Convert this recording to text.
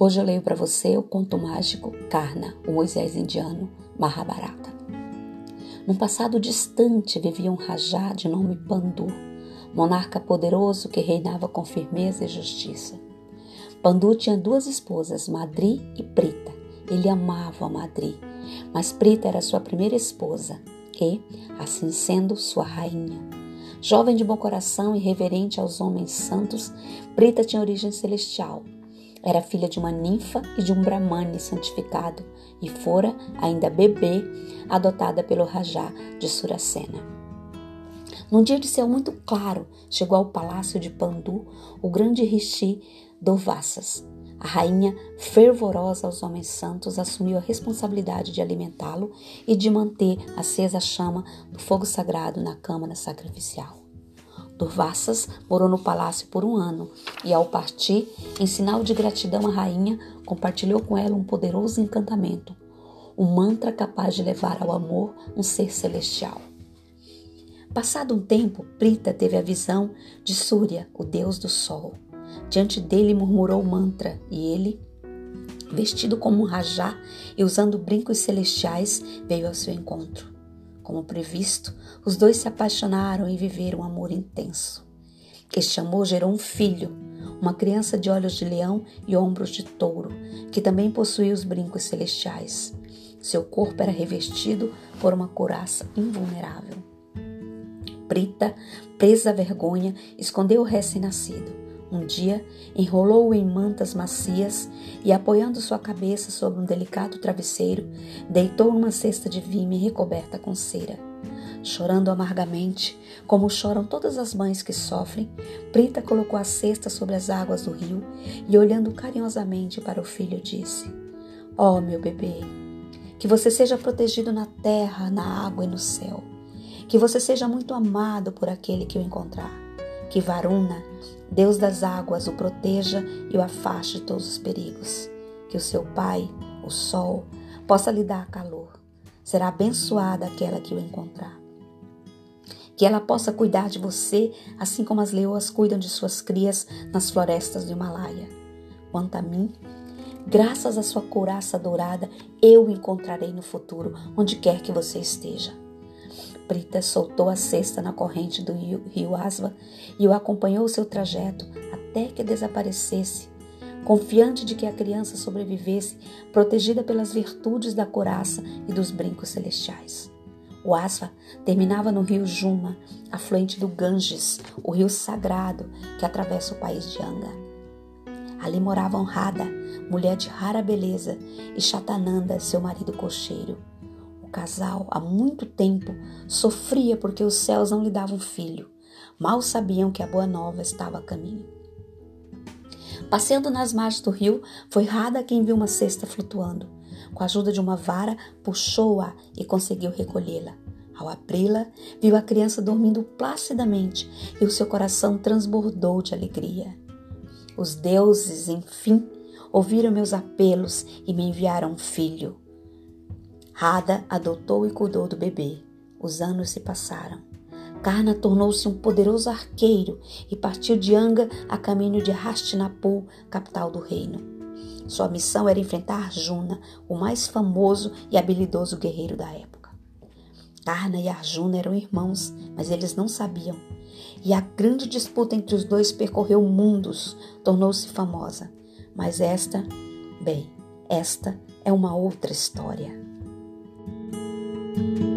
Hoje eu leio para você o conto mágico Karna, o Moisés indiano, Mahabharata. Num passado distante vivia um rajá de nome Pandu, monarca poderoso que reinava com firmeza e justiça. Pandu tinha duas esposas, Madri e Prita. Ele amava Madri, mas Prita era sua primeira esposa e, assim sendo, sua rainha. Jovem de bom coração e reverente aos homens santos, Prita tinha origem celestial era filha de uma ninfa e de um brahmane santificado e fora, ainda bebê, adotada pelo Rajá de Suracena. Num dia de céu muito claro, chegou ao palácio de Pandu o grande rishi Dovassas. A rainha, fervorosa aos homens santos, assumiu a responsabilidade de alimentá-lo e de manter acesa a chama do fogo sagrado na câmara sacrificial. Durvassas morou no palácio por um ano e, ao partir, em sinal de gratidão à rainha, compartilhou com ela um poderoso encantamento, um mantra capaz de levar ao amor um ser celestial. Passado um tempo, Prita teve a visão de Surya, o deus do sol. Diante dele murmurou o mantra e ele, vestido como um rajá e usando brincos celestiais, veio ao seu encontro. Como previsto, os dois se apaixonaram e viveram um amor intenso. Este amor gerou um filho, uma criança de olhos de leão e ombros de touro, que também possuía os brincos celestiais. Seu corpo era revestido por uma couraça invulnerável. Prita, presa à vergonha, escondeu o recém-nascido. Um dia, enrolou-o em mantas macias e, apoiando sua cabeça sobre um delicado travesseiro, deitou numa cesta de vime recoberta com cera. Chorando amargamente, como choram todas as mães que sofrem, Prita colocou a cesta sobre as águas do rio e, olhando carinhosamente para o filho, disse: oh, meu bebê, que você seja protegido na terra, na água e no céu. Que você seja muito amado por aquele que o encontrar. Que Varuna, Deus das águas o proteja e o afaste de todos os perigos. Que o seu Pai, o Sol, possa lhe dar calor. Será abençoada aquela que o encontrar. Que ela possa cuidar de você, assim como as leoas cuidam de suas crias nas florestas do Himalaia. Quanto a mim, graças à sua couraça dourada, eu o encontrarei no futuro, onde quer que você esteja. Prita soltou a cesta na corrente do rio Asva e o acompanhou seu trajeto até que desaparecesse, confiante de que a criança sobrevivesse, protegida pelas virtudes da coraça e dos brincos celestiais. O Asva terminava no rio Juma, afluente do Ganges, o rio sagrado que atravessa o país de Anga. Ali moravam Radha, mulher de rara beleza, e Chatananda, seu marido cocheiro. O casal, há muito tempo, sofria porque os céus não lhe davam filho. Mal sabiam que a boa nova estava a caminho. Passeando nas margens do rio, foi Rada quem viu uma cesta flutuando. Com a ajuda de uma vara, puxou-a e conseguiu recolhê-la. Ao abri-la, viu a criança dormindo placidamente e o seu coração transbordou de alegria. Os deuses, enfim, ouviram meus apelos e me enviaram um filho. Rada adotou e cuidou do bebê. Os anos se passaram. Karna tornou-se um poderoso arqueiro e partiu de Anga a caminho de Hastinapur, capital do reino. Sua missão era enfrentar Arjuna, o mais famoso e habilidoso guerreiro da época. Karna e Arjuna eram irmãos, mas eles não sabiam. E a grande disputa entre os dois percorreu mundos, tornou-se famosa. Mas esta, bem, esta é uma outra história. Thank you.